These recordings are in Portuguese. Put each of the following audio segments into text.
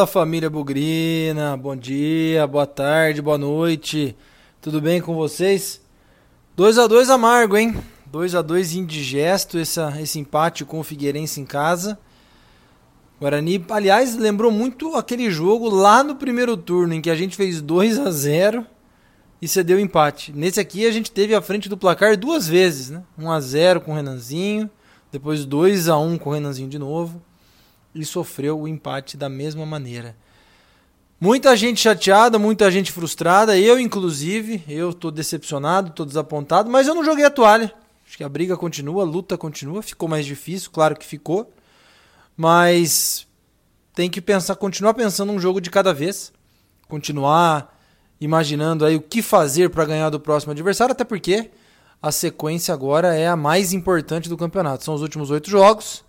Fala família Bugrina, bom dia, boa tarde, boa noite. Tudo bem com vocês? 2 a 2 amargo, hein? 2 a 2 indigesto essa, esse empate com o Figueirense em casa. Guarani, aliás, lembrou muito aquele jogo lá no primeiro turno em que a gente fez 2 a 0 e cedeu empate. Nesse aqui a gente teve a frente do placar duas vezes, né? 1 a 0 com o Renanzinho, depois 2 a 1 com o Renanzinho de novo e sofreu o empate da mesma maneira. Muita gente chateada, muita gente frustrada, eu inclusive, eu tô decepcionado, tô desapontado, mas eu não joguei a toalha. Acho que a briga continua, a luta continua, ficou mais difícil, claro que ficou. Mas tem que pensar, continuar pensando um jogo de cada vez, continuar imaginando aí o que fazer para ganhar do próximo adversário, até porque a sequência agora é a mais importante do campeonato. São os últimos oito jogos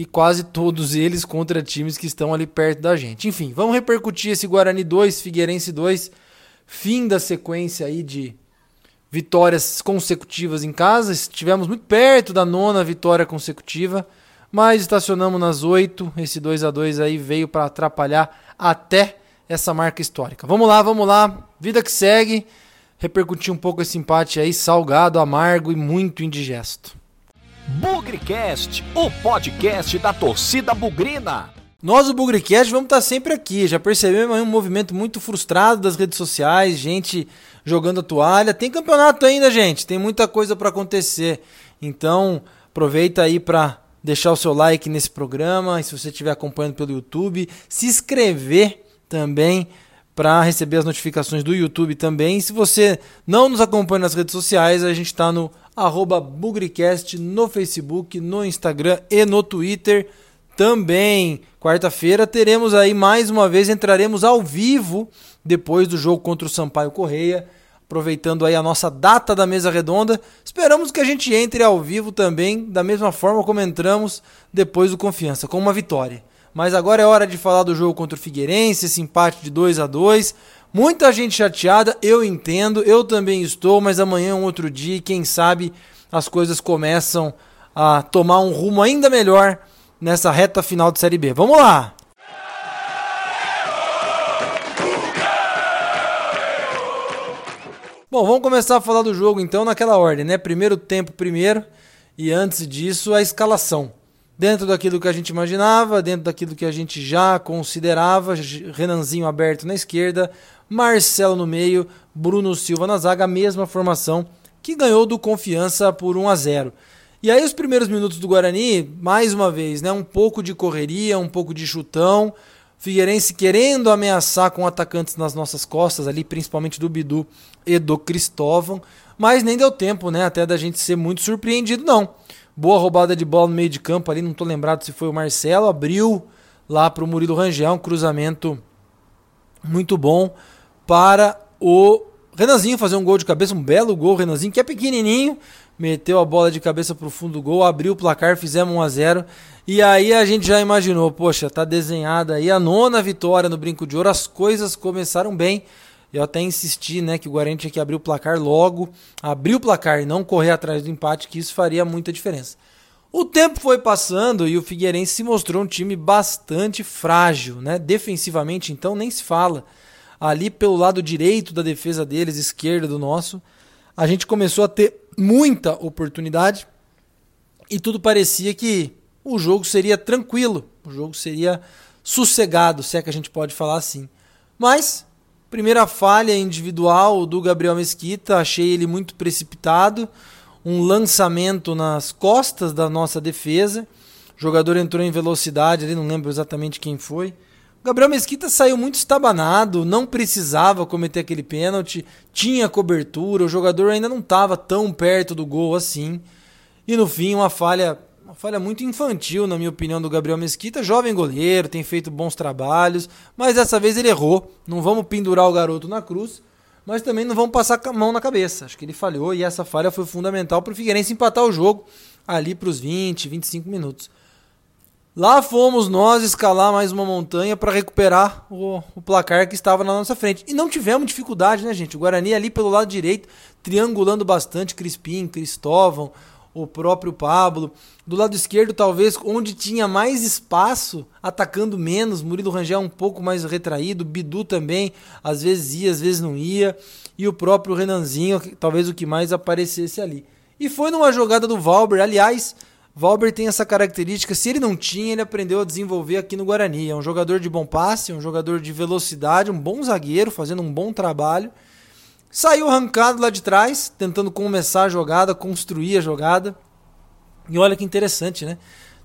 e quase todos eles contra times que estão ali perto da gente. Enfim, vamos repercutir esse Guarani 2, Figueirense 2, fim da sequência aí de vitórias consecutivas em casa. Estivemos muito perto da nona vitória consecutiva, mas estacionamos nas oito. Esse 2 a 2 aí veio para atrapalhar até essa marca histórica. Vamos lá, vamos lá. Vida que segue. Repercutir um pouco esse empate aí, salgado, amargo e muito indigesto. Bugrecast, o podcast da torcida bugrina. Nós, o Bugricast, vamos estar sempre aqui. Já percebemos um movimento muito frustrado das redes sociais, gente jogando a toalha. Tem campeonato ainda, gente. Tem muita coisa para acontecer. Então, aproveita aí para deixar o seu like nesse programa. E se você estiver acompanhando pelo YouTube, se inscrever também para receber as notificações do YouTube também. Se você não nos acompanha nas redes sociais, a gente está no arroba Bugricast no Facebook, no Instagram e no Twitter também. Quarta-feira teremos aí mais uma vez, entraremos ao vivo depois do jogo contra o Sampaio Correia, aproveitando aí a nossa data da mesa redonda. Esperamos que a gente entre ao vivo também, da mesma forma como entramos depois do Confiança, com uma vitória. Mas agora é hora de falar do jogo contra o Figueirense, esse empate de 2 a 2 Muita gente chateada, eu entendo, eu também estou, mas amanhã é um outro dia e quem sabe as coisas começam a tomar um rumo ainda melhor nessa reta final de Série B. Vamos lá! Bom, vamos começar a falar do jogo então naquela ordem, né? Primeiro tempo primeiro e antes disso a escalação dentro daquilo que a gente imaginava, dentro daquilo que a gente já considerava, Renanzinho aberto na esquerda, Marcelo no meio, Bruno Silva na zaga, a mesma formação que ganhou do Confiança por 1 a 0. E aí os primeiros minutos do Guarani, mais uma vez, né, um pouco de correria, um pouco de chutão, Figueirense querendo ameaçar com atacantes nas nossas costas ali, principalmente do Bidu e do Cristóvão, mas nem deu tempo, né, até da gente ser muito surpreendido não. Boa roubada de bola no meio de campo ali, não tô lembrado se foi o Marcelo, abriu lá para o Murilo Rangel, um cruzamento muito bom para o Renanzinho fazer um gol de cabeça, um belo gol, Renanzinho, que é pequenininho, meteu a bola de cabeça para o fundo do gol, abriu o placar, fizemos 1 a 0 e aí a gente já imaginou, poxa, tá desenhada aí a nona vitória no Brinco de Ouro, as coisas começaram bem. Eu até insisti, né, que o Guarani tinha que abrir o placar logo, abrir o placar e não correr atrás do empate, que isso faria muita diferença. O tempo foi passando e o Figueirense se mostrou um time bastante frágil, né? Defensivamente, então nem se fala. Ali pelo lado direito da defesa deles, esquerda do nosso, a gente começou a ter muita oportunidade e tudo parecia que o jogo seria tranquilo, o jogo seria sossegado, se é que a gente pode falar assim. Mas Primeira falha individual do Gabriel Mesquita, achei ele muito precipitado. Um lançamento nas costas da nossa defesa. O jogador entrou em velocidade ali, não lembro exatamente quem foi. Gabriel Mesquita saiu muito estabanado, não precisava cometer aquele pênalti, tinha cobertura, o jogador ainda não estava tão perto do gol assim. E no fim, uma falha uma falha muito infantil, na minha opinião, do Gabriel Mesquita. Jovem goleiro, tem feito bons trabalhos, mas dessa vez ele errou. Não vamos pendurar o garoto na cruz, mas também não vamos passar a mão na cabeça. Acho que ele falhou e essa falha foi fundamental para o Figueirense empatar o jogo ali para os 20, 25 minutos. Lá fomos nós escalar mais uma montanha para recuperar o, o, placar que estava na nossa frente. E não tivemos dificuldade, né, gente? O Guarani ali pelo lado direito, triangulando bastante, Crispim, Cristóvão, o próprio Pablo. Do lado esquerdo, talvez, onde tinha mais espaço, atacando menos. Murilo Rangel um pouco mais retraído. Bidu também, às vezes ia, às vezes não ia. E o próprio Renanzinho, talvez o que mais aparecesse ali. E foi numa jogada do Valber. Aliás, Valber tem essa característica. Se ele não tinha, ele aprendeu a desenvolver aqui no Guarani. É um jogador de bom passe, um jogador de velocidade, um bom zagueiro, fazendo um bom trabalho. Saiu arrancado lá de trás, tentando começar a jogada, construir a jogada. E olha que interessante, né?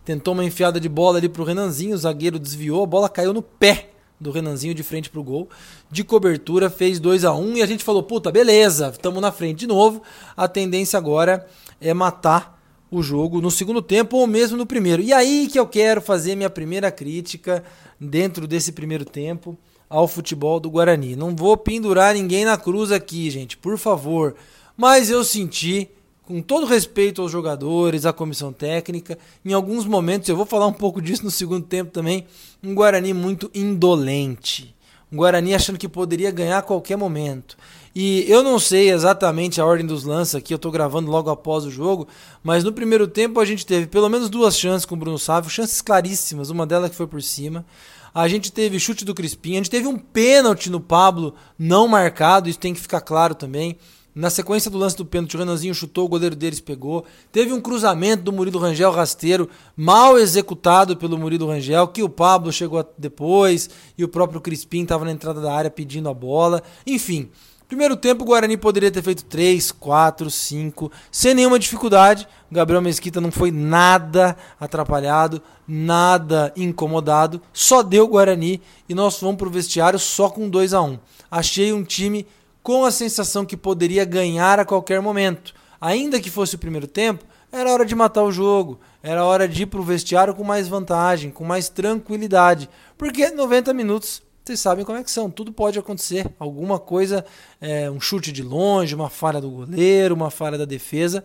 Tentou uma enfiada de bola ali pro Renanzinho, o zagueiro desviou, a bola caiu no pé do Renanzinho de frente pro gol. De cobertura, fez 2 a 1 um, e a gente falou: puta, beleza, estamos na frente de novo. A tendência agora é matar o jogo no segundo tempo ou mesmo no primeiro. E aí que eu quero fazer minha primeira crítica dentro desse primeiro tempo ao futebol do Guarani. Não vou pendurar ninguém na cruz aqui, gente, por favor. Mas eu senti, com todo respeito aos jogadores, à comissão técnica, em alguns momentos, eu vou falar um pouco disso no segundo tempo também, um Guarani muito indolente. Guarani achando que poderia ganhar a qualquer momento. E eu não sei exatamente a ordem dos lances aqui, eu estou gravando logo após o jogo, mas no primeiro tempo a gente teve pelo menos duas chances com o Bruno Sávio, chances claríssimas, uma delas que foi por cima. A gente teve chute do Crispim, a gente teve um pênalti no Pablo não marcado, isso tem que ficar claro também. Na sequência do lance do pênalti, o Renanzinho chutou, o goleiro deles pegou. Teve um cruzamento do Murilo Rangel rasteiro, mal executado pelo Murilo Rangel, que o Pablo chegou depois e o próprio Crispim estava na entrada da área pedindo a bola. Enfim, Primeiro tempo, o Guarani poderia ter feito 3, 4, 5, sem nenhuma dificuldade. O Gabriel Mesquita não foi nada atrapalhado, nada incomodado. Só deu Guarani e nós fomos para o vestiário só com 2 a 1 Achei um time com a sensação que poderia ganhar a qualquer momento. Ainda que fosse o primeiro tempo, era hora de matar o jogo. Era hora de ir para o vestiário com mais vantagem, com mais tranquilidade. Porque 90 minutos vocês sabem como é que são, tudo pode acontecer. Alguma coisa, é, um chute de longe, uma falha do goleiro, uma falha da defesa.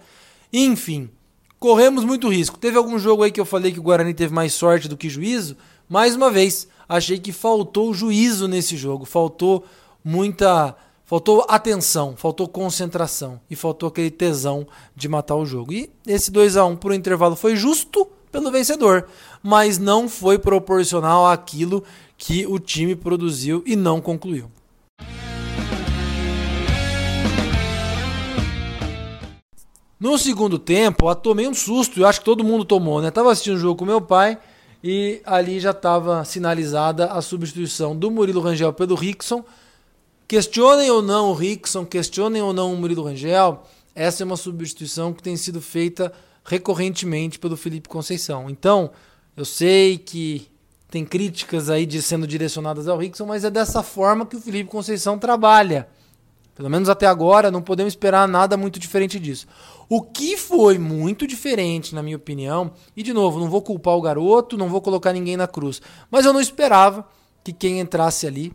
Enfim, corremos muito risco. Teve algum jogo aí que eu falei que o Guarani teve mais sorte do que juízo? Mais uma vez, achei que faltou juízo nesse jogo, faltou muita. Faltou atenção, faltou concentração e faltou aquele tesão de matar o jogo. E esse 2 a 1 por um intervalo foi justo pelo vencedor, mas não foi proporcional àquilo que o time produziu e não concluiu. No segundo tempo, eu tomei um susto, eu acho que todo mundo tomou, né? Tava assistindo o jogo com meu pai e ali já estava sinalizada a substituição do Murilo Rangel pelo Rickson. Questionem ou não o Rickson, questionem ou não o Murilo Rangel, essa é uma substituição que tem sido feita recorrentemente pelo Felipe Conceição. Então, eu sei que tem críticas aí de sendo direcionadas ao Rickson, mas é dessa forma que o Felipe Conceição trabalha. Pelo menos até agora, não podemos esperar nada muito diferente disso. O que foi muito diferente, na minha opinião, e de novo, não vou culpar o garoto, não vou colocar ninguém na cruz, mas eu não esperava que quem entrasse ali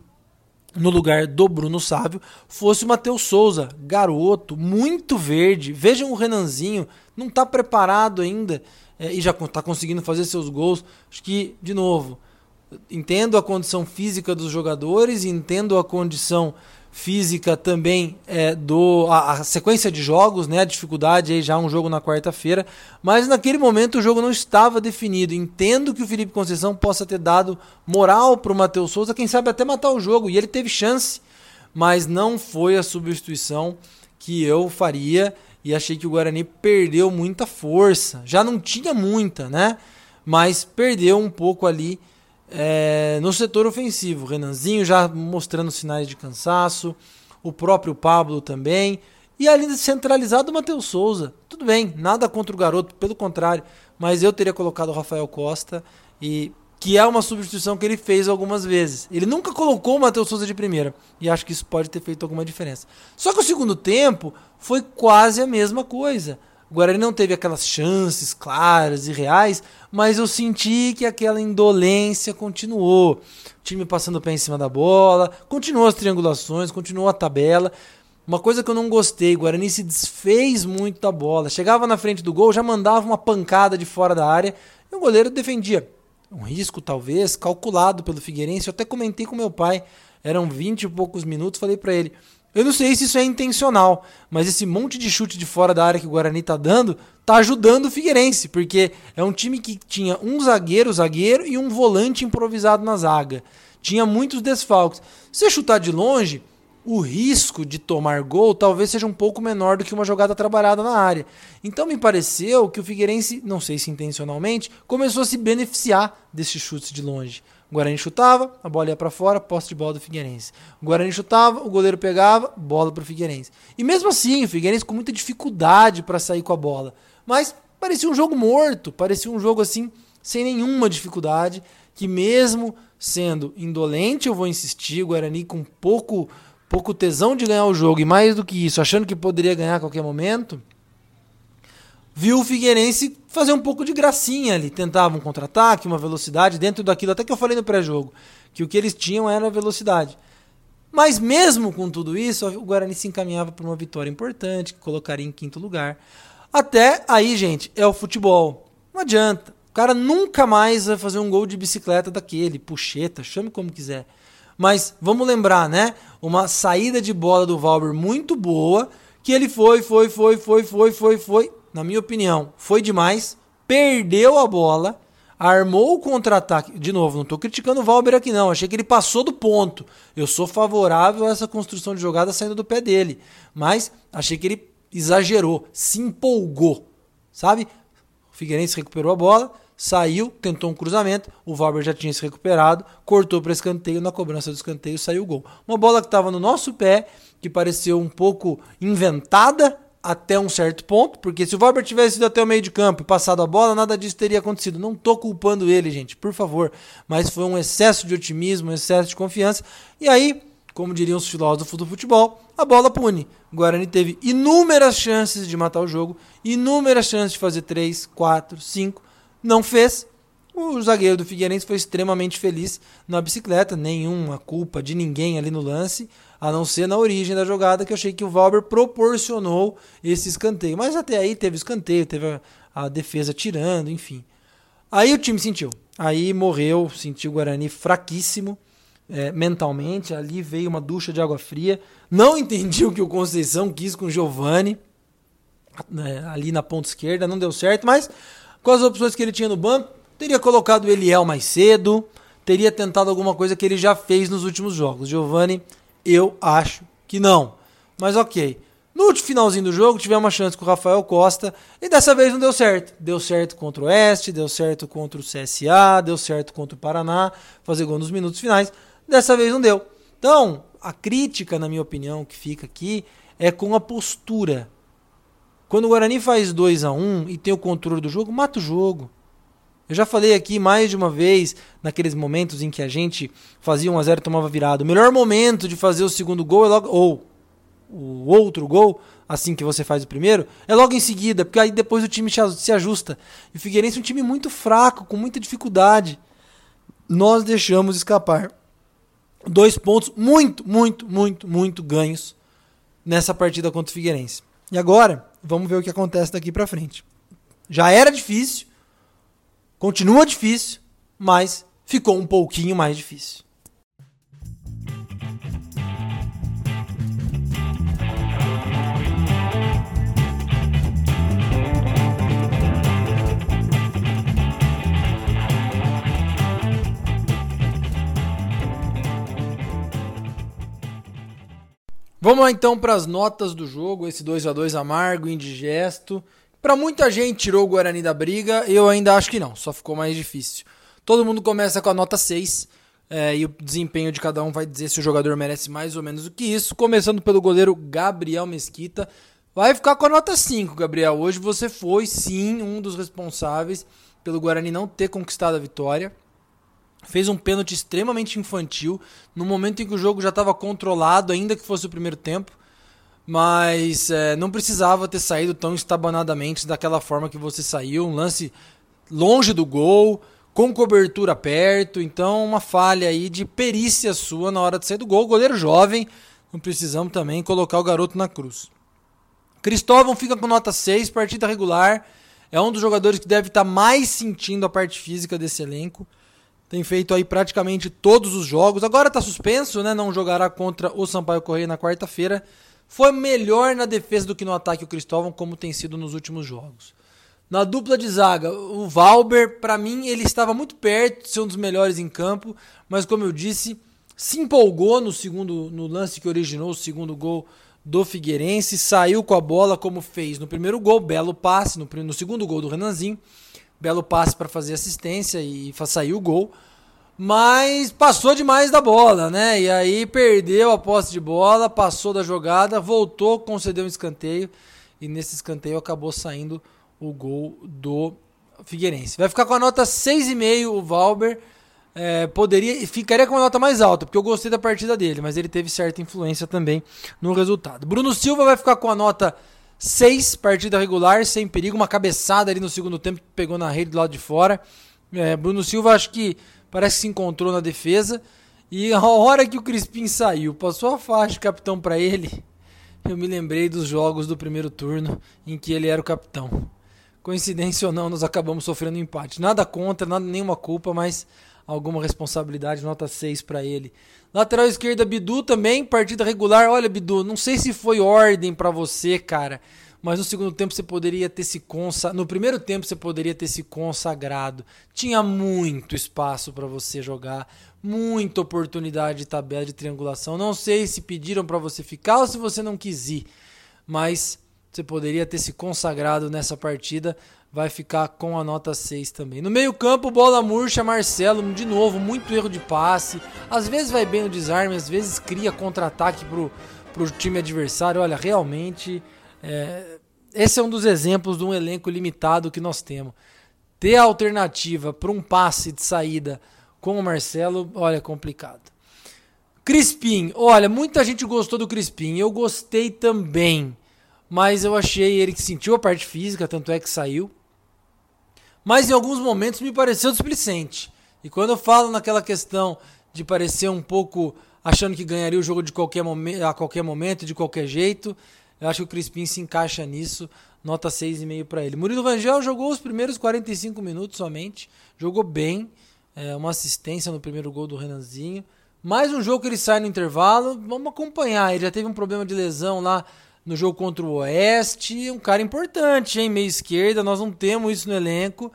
no lugar do Bruno Sávio fosse o Matheus Souza, garoto, muito verde. Vejam o Renanzinho, não está preparado ainda é, e já está conseguindo fazer seus gols. Acho que, de novo, entendo a condição física dos jogadores, entendo a condição física também é, do a, a, sequência de jogos, né, a dificuldade aí já um jogo na quarta-feira, mas naquele momento o jogo não estava definido. Entendo que o Felipe Conceição possa ter dado moral para o Matheus Souza, quem sabe até matar o jogo e ele teve chance, mas não foi a substituição que eu faria e achei que o Guarani perdeu muita força. Já não tinha muita, né? Mas perdeu um pouco ali é, no setor ofensivo. Renanzinho já mostrando sinais de cansaço, o próprio Pablo também. E ali centralizado o Matheus Souza. Tudo bem, nada contra o garoto, pelo contrário. Mas eu teria colocado o Rafael Costa e que é uma substituição que ele fez algumas vezes. Ele nunca colocou o Matheus Souza de primeira. E acho que isso pode ter feito alguma diferença. Só que o segundo tempo foi quase a mesma coisa. O Guarani não teve aquelas chances claras e reais, mas eu senti que aquela indolência continuou. O time passando o pé em cima da bola, continuou as triangulações, continuou a tabela. Uma coisa que eu não gostei, o Guarani se desfez muito da bola. Chegava na frente do gol, já mandava uma pancada de fora da área e o goleiro defendia um risco talvez calculado pelo Figueirense. Eu até comentei com meu pai, eram 20 e poucos minutos, falei para ele: Eu não sei se isso é intencional, mas esse monte de chute de fora da área que o Guarani tá dando tá ajudando o Figueirense, porque é um time que tinha um zagueiro, zagueiro e um volante improvisado na zaga. Tinha muitos desfalques. Se chutar de longe, o risco de tomar gol talvez seja um pouco menor do que uma jogada trabalhada na área. Então me pareceu que o Figueirense, não sei se intencionalmente, começou a se beneficiar desses chutes de longe. O Guarani chutava, a bola ia para fora, posse de bola do Figueirense. O Guarani chutava, o goleiro pegava, bola para o Figueirense. E mesmo assim, o Figueirense com muita dificuldade para sair com a bola. Mas parecia um jogo morto, parecia um jogo assim, sem nenhuma dificuldade, que mesmo sendo indolente, eu vou insistir, o Guarani com pouco, pouco tesão de ganhar o jogo, e mais do que isso, achando que poderia ganhar a qualquer momento, viu o Figueirense fazer um pouco de gracinha ali. Tentava um contra-ataque, uma velocidade, dentro daquilo, até que eu falei no pré-jogo, que o que eles tinham era velocidade. Mas mesmo com tudo isso, o Guarani se encaminhava para uma vitória importante, que colocaria em quinto lugar. Até aí, gente, é o futebol. Não adianta. O cara nunca mais vai fazer um gol de bicicleta daquele, puxeta, chame como quiser. Mas vamos lembrar, né? Uma saída de bola do Valber muito boa, que ele foi, foi, foi, foi, foi, foi, foi, na minha opinião, foi demais, perdeu a bola, armou o contra-ataque. De novo, não estou criticando o Valber aqui não, achei que ele passou do ponto. Eu sou favorável a essa construção de jogada saindo do pé dele, mas achei que ele exagerou, se empolgou, sabe? O Figueirense recuperou a bola, saiu, tentou um cruzamento, o Valber já tinha se recuperado, cortou para escanteio, na cobrança do escanteio saiu o gol. Uma bola que estava no nosso pé, que pareceu um pouco inventada, até um certo ponto, porque se o Valber tivesse ido até o meio de campo e passado a bola, nada disso teria acontecido. Não tô culpando ele, gente, por favor, mas foi um excesso de otimismo, um excesso de confiança. E aí, como diriam os filósofos do futebol, a bola pune. O Guarani teve inúmeras chances de matar o jogo, inúmeras chances de fazer 3, 4, 5, não fez. O zagueiro do Figueirense foi extremamente feliz na bicicleta, nenhuma culpa de ninguém ali no lance a não ser na origem da jogada, que eu achei que o Valber proporcionou esse escanteio. Mas até aí teve escanteio, teve a, a defesa tirando, enfim. Aí o time sentiu. Aí morreu, sentiu o Guarani fraquíssimo é, mentalmente. Ali veio uma ducha de água fria. Não entendi o que o Conceição quis com o Giovani. É, ali na ponta esquerda, não deu certo, mas com as opções que ele tinha no banco, teria colocado o Eliel mais cedo, teria tentado alguma coisa que ele já fez nos últimos jogos. Giovani eu acho que não. Mas ok. No finalzinho do jogo, tivemos uma chance com o Rafael Costa e dessa vez não deu certo. Deu certo contra o Oeste, deu certo contra o CSA, deu certo contra o Paraná, fazer gol nos minutos finais. Dessa vez não deu. Então, a crítica, na minha opinião, que fica aqui é com a postura. Quando o Guarani faz 2 a 1 um e tem o controle do jogo, mata o jogo. Eu já falei aqui mais de uma vez, naqueles momentos em que a gente fazia 1 a 0 e tomava virado. O melhor momento de fazer o segundo gol é logo ou o outro gol, assim que você faz o primeiro, é logo em seguida, porque aí depois o time se ajusta. E o Figueirense é um time muito fraco, com muita dificuldade. Nós deixamos escapar dois pontos muito, muito, muito, muito ganhos nessa partida contra o Figueirense. E agora, vamos ver o que acontece daqui para frente. Já era difícil, Continua difícil, mas ficou um pouquinho mais difícil. Vamos lá então para as notas do jogo, esse 2 a 2 amargo, indigesto. Para muita gente tirou o Guarani da briga, eu ainda acho que não, só ficou mais difícil. Todo mundo começa com a nota 6, é, e o desempenho de cada um vai dizer se o jogador merece mais ou menos do que isso. Começando pelo goleiro Gabriel Mesquita, vai ficar com a nota 5, Gabriel. Hoje você foi sim um dos responsáveis pelo Guarani não ter conquistado a vitória. Fez um pênalti extremamente infantil, no momento em que o jogo já estava controlado, ainda que fosse o primeiro tempo mas é, não precisava ter saído tão estabanadamente daquela forma que você saiu. Um lance longe do gol, com cobertura perto, então uma falha aí de perícia sua na hora de sair do gol. Goleiro jovem, não precisamos também colocar o garoto na cruz. Cristóvão fica com nota 6, partida regular. É um dos jogadores que deve estar mais sentindo a parte física desse elenco. Tem feito aí praticamente todos os jogos. Agora está suspenso, né? Não jogará contra o Sampaio Correia na quarta-feira. Foi melhor na defesa do que no ataque o Cristóvão, como tem sido nos últimos jogos. Na dupla de zaga, o Valber, para mim, ele estava muito perto de ser um dos melhores em campo, mas como eu disse, se empolgou no segundo no lance que originou o segundo gol do Figueirense, saiu com a bola como fez no primeiro gol, belo passe, no, no segundo gol do Renanzinho, belo passe para fazer assistência e saiu o gol, mas passou demais da bola, né? E aí perdeu a posse de bola, passou da jogada, voltou, concedeu um escanteio e nesse escanteio acabou saindo o gol do Figueirense. Vai ficar com a nota 6,5 o Valber. É, poderia ficaria com uma nota mais alta, porque eu gostei da partida dele, mas ele teve certa influência também no resultado. Bruno Silva vai ficar com a nota 6, partida regular, sem perigo, uma cabeçada ali no segundo tempo, pegou na rede do lado de fora. É, Bruno Silva acho que parece que se encontrou na defesa. E a hora que o Crispim saiu, passou a faixa de capitão para ele, eu me lembrei dos jogos do primeiro turno em que ele era o capitão. Coincidência ou não, nós acabamos sofrendo um empate. Nada contra, nada, nenhuma culpa, mas alguma responsabilidade, nota 6 para ele. Lateral esquerda, Bidu também, partida regular. Olha, Bidu, não sei se foi ordem para você, cara, mas no segundo tempo você poderia ter se consagrado. No primeiro tempo você poderia ter se consagrado. Tinha muito espaço para você jogar, muita oportunidade de tabela de triangulação. Não sei se pediram para você ficar ou se você não quis ir, mas você poderia ter se consagrado nessa partida, vai ficar com a nota 6 também. No meio-campo, bola murcha, Marcelo, de novo, muito erro de passe. Às vezes vai bem no desarme, às vezes cria contra-ataque pro, pro time adversário. Olha, realmente, é, esse é um dos exemplos de um elenco limitado que nós temos. Ter a alternativa para um passe de saída com o Marcelo, olha, complicado. Crispim, olha, muita gente gostou do Crispim, eu gostei também mas eu achei ele que sentiu a parte física, tanto é que saiu. Mas em alguns momentos me pareceu displicente. E quando eu falo naquela questão de parecer um pouco achando que ganharia o jogo de qualquer momento, a qualquer momento, de qualquer jeito, eu acho que o Crispim se encaixa nisso. Nota 6,5 para ele. Murilo Rangel jogou os primeiros 45 minutos somente. Jogou bem. É, uma assistência no primeiro gol do Renanzinho. Mais um jogo que ele sai no intervalo. Vamos acompanhar. Ele já teve um problema de lesão lá no jogo contra o Oeste. Um cara importante, hein? Meia esquerda. Nós não temos isso no elenco.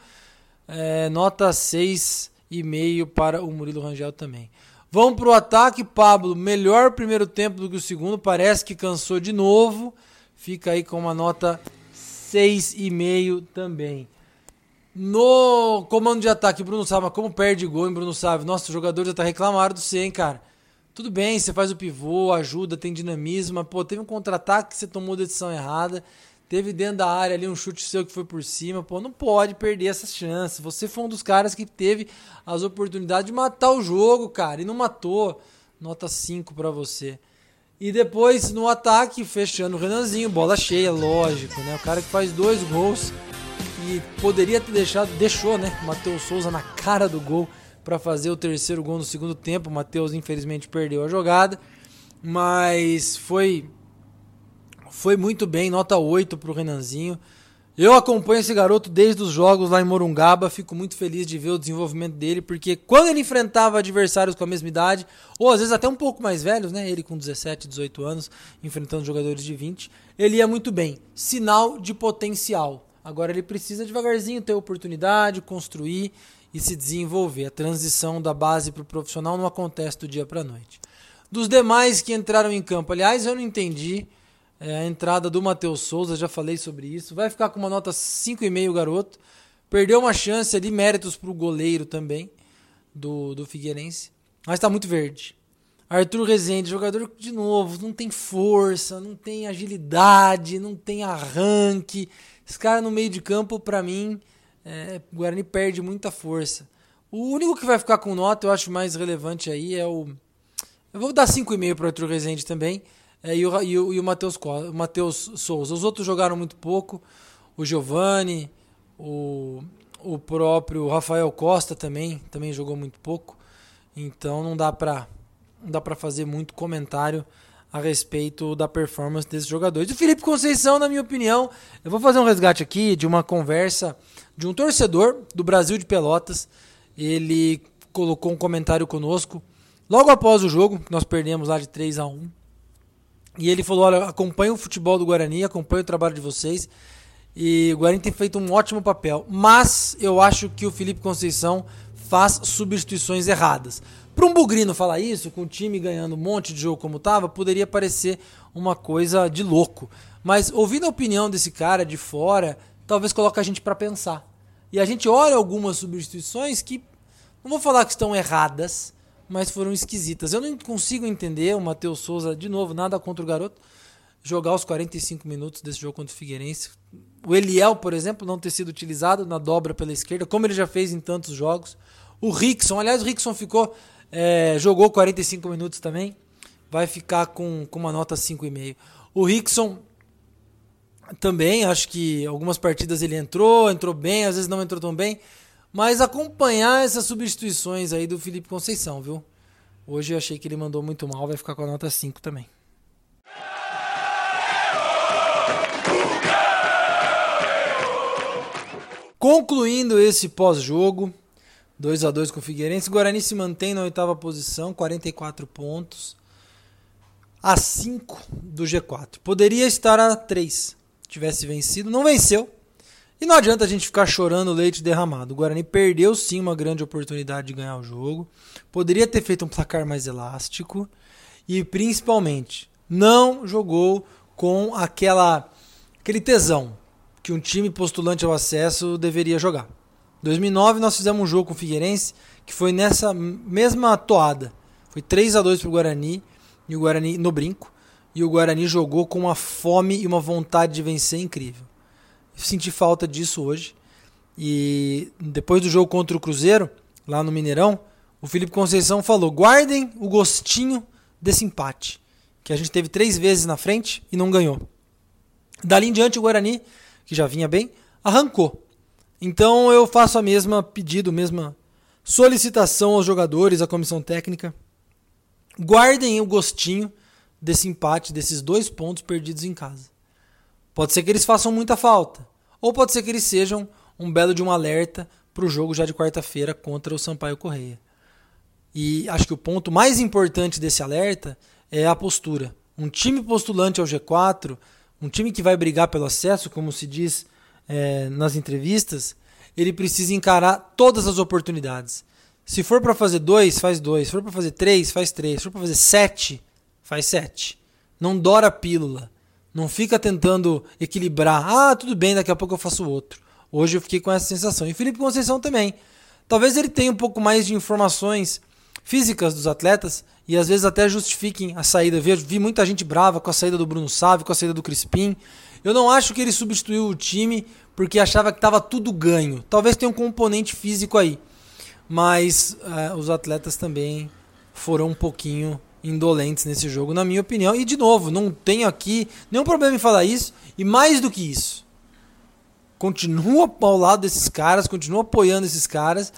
É, nota 6,5 para o Murilo Rangel também. Para o ataque, Pablo. Melhor primeiro tempo do que o segundo. Parece que cansou de novo. Fica aí com uma nota 6,5 também. No comando de ataque, Bruno Sávio, como perde gol em Bruno Sávio? Nossa, os jogadores já tá reclamando do C, hein, cara. Tudo bem, você faz o pivô, ajuda, tem dinamismo, mas pô, teve um contra-ataque que você tomou decisão errada, teve dentro da área ali um chute seu que foi por cima, pô, não pode perder essas chances. Você foi um dos caras que teve as oportunidades de matar o jogo, cara, e não matou. Nota 5 para você. E depois no ataque, fechando o Renanzinho, bola cheia, lógico, né? O cara que faz dois gols e poderia ter deixado, deixou, né? Matheus Souza na cara do gol para fazer o terceiro gol no segundo tempo. Matheus infelizmente perdeu a jogada, mas foi foi muito bem, nota 8 para o Renanzinho. Eu acompanho esse garoto desde os jogos lá em Morungaba, fico muito feliz de ver o desenvolvimento dele, porque quando ele enfrentava adversários com a mesma idade, ou às vezes até um pouco mais velhos, né, ele com 17, 18 anos, enfrentando jogadores de 20, ele ia muito bem. Sinal de potencial. Agora ele precisa devagarzinho ter oportunidade, construir e se desenvolver. A transição da base para o profissional não acontece do dia para noite. Dos demais que entraram em campo, aliás, eu não entendi é, a entrada do Matheus Souza, já falei sobre isso. Vai ficar com uma nota 5,5 garoto. Perdeu uma chance ali, méritos para o goleiro também, do, do Figueirense. Mas está muito verde. Arthur Rezende, jogador de novo, não tem força, não tem agilidade, não tem arranque. Esse cara no meio de campo, para mim, é, o Guarani perde muita força. O único que vai ficar com nota, eu acho mais relevante aí, é o. Eu vou dar 5,5 para o Arthur Rezende também. É, e o, e o, e o Matheus Souza. Os outros jogaram muito pouco. O Giovanni, o, o próprio Rafael Costa também, também jogou muito pouco. Então não dá para não dá para fazer muito comentário a respeito da performance desses jogadores. O Felipe Conceição, na minha opinião, eu vou fazer um resgate aqui de uma conversa de um torcedor do Brasil de Pelotas. Ele colocou um comentário conosco logo após o jogo, nós perdemos lá de 3 a 1 E ele falou: Olha, acompanho o futebol do Guarani, acompanho o trabalho de vocês. E o Guarani tem feito um ótimo papel. Mas eu acho que o Felipe Conceição faz substituições erradas. Para um bugrino falar isso, com o time ganhando um monte de jogo como estava, poderia parecer uma coisa de louco. Mas ouvindo a opinião desse cara de fora, talvez coloque a gente para pensar. E a gente olha algumas substituições que não vou falar que estão erradas, mas foram esquisitas. Eu não consigo entender o Matheus Souza, de novo, nada contra o garoto, jogar os 45 minutos desse jogo contra o Figueirense. O Eliel, por exemplo, não ter sido utilizado na dobra pela esquerda, como ele já fez em tantos jogos. O Rickson, aliás, o Rickson ficou é, jogou 45 minutos também. Vai ficar com, com uma nota 5,5. O Rickson também, acho que algumas partidas ele entrou, entrou bem, às vezes não entrou tão bem. Mas acompanhar essas substituições aí do Felipe Conceição, viu? Hoje eu achei que ele mandou muito mal, vai ficar com a nota 5 também. Concluindo esse pós-jogo, 2 a 2 com o Figueirense. Guarani se mantém na oitava posição, 44 pontos. A 5 do G4. Poderia estar a 3. Tivesse vencido, não venceu. E não adianta a gente ficar chorando leite derramado. O Guarani perdeu sim uma grande oportunidade de ganhar o jogo. Poderia ter feito um placar mais elástico. E principalmente, não jogou com aquela aquele tesão que um time postulante ao acesso deveria jogar. 2009 nós fizemos um jogo com o Figueirense que foi nessa mesma toada. Foi 3 a 2 pro Guarani e o Guarani no brinco e o Guarani jogou com uma fome e uma vontade de vencer incrível. Senti falta disso hoje. E depois do jogo contra o Cruzeiro, lá no Mineirão, o Felipe Conceição falou: guardem o gostinho desse empate. Que a gente teve três vezes na frente e não ganhou. Dali em diante, o Guarani, que já vinha bem, arrancou. Então eu faço a mesma pedido, mesma solicitação aos jogadores, à comissão técnica. Guardem o gostinho desse empate, desses dois pontos perdidos em casa. Pode ser que eles façam muita falta, ou pode ser que eles sejam um belo de um alerta para o jogo já de quarta-feira contra o Sampaio Correia. E acho que o ponto mais importante desse alerta é a postura. Um time postulante ao G4, um time que vai brigar pelo acesso, como se diz é, nas entrevistas, ele precisa encarar todas as oportunidades. Se for para fazer dois, faz dois. Se for para fazer três, faz três. Se for para fazer sete, faz sete. Não dora a pílula. Não fica tentando equilibrar. Ah, tudo bem, daqui a pouco eu faço outro. Hoje eu fiquei com essa sensação. E Felipe Conceição também. Talvez ele tenha um pouco mais de informações físicas dos atletas e às vezes até justifiquem a saída. Vi, vi muita gente brava com a saída do Bruno Sávio, com a saída do Crispim. Eu não acho que ele substituiu o time porque achava que estava tudo ganho. Talvez tenha um componente físico aí. Mas é, os atletas também foram um pouquinho indolentes nesse jogo, na minha opinião. E de novo, não tenho aqui nenhum problema em falar isso. E mais do que isso, continua ao lado desses caras, continua apoiando esses caras.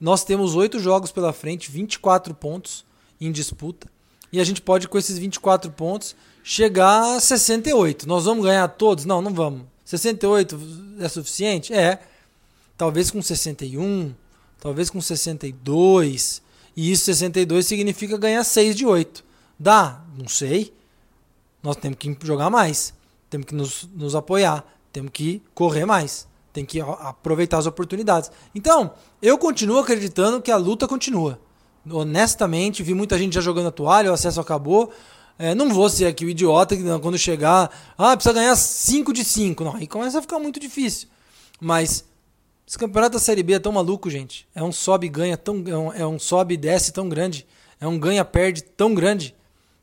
Nós temos oito jogos pela frente, 24 pontos em disputa. E a gente pode, com esses 24 pontos, chegar a 68. Nós vamos ganhar todos? Não, não vamos. 68 é suficiente? É. Talvez com 61, talvez com 62. E isso 62 significa ganhar 6 de 8. Dá? Não sei. Nós temos que jogar mais. Temos que nos, nos apoiar. Temos que correr mais. Tem que aproveitar as oportunidades. Então, eu continuo acreditando que a luta continua. Honestamente, vi muita gente já jogando a toalha, o acesso acabou. É, não vou ser aqui o idiota que quando chegar, ah, precisa ganhar 5 de 5. Não, aí começa a ficar muito difícil. Mas esse campeonato da Série B é tão maluco, gente. É um sobe e ganha tão é um, é um sobe e desce tão grande, é um ganha perde tão grande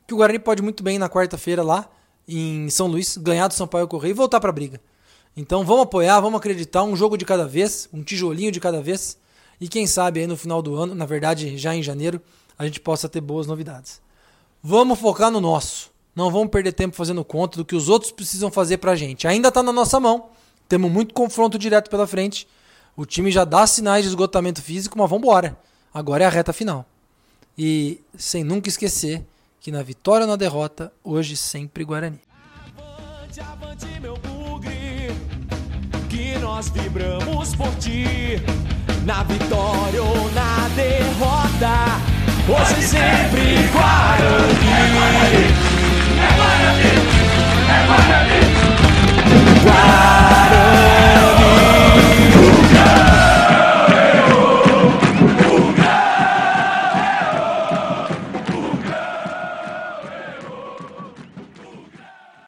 que o Guarani pode muito bem na quarta-feira lá em São Luís ganhar do Sampaio Correia e voltar para a briga. Então vamos apoiar, vamos acreditar, um jogo de cada vez, um tijolinho de cada vez. E quem sabe aí no final do ano, na verdade já em janeiro, a gente possa ter boas novidades. Vamos focar no nosso. Não vamos perder tempo fazendo conta do que os outros precisam fazer pra gente. Ainda tá na nossa mão. Temos muito confronto direto pela frente. O time já dá sinais de esgotamento físico, mas vambora. Agora é a reta final. E sem nunca esquecer que na vitória ou na derrota, hoje sempre Guarani. Avante, avante, meu bugre, que nós vibramos por ti. Na vitória ou na derrota, hoje sempre Guarani. É Guarani, é Guarani, é Guarani. Guarani. you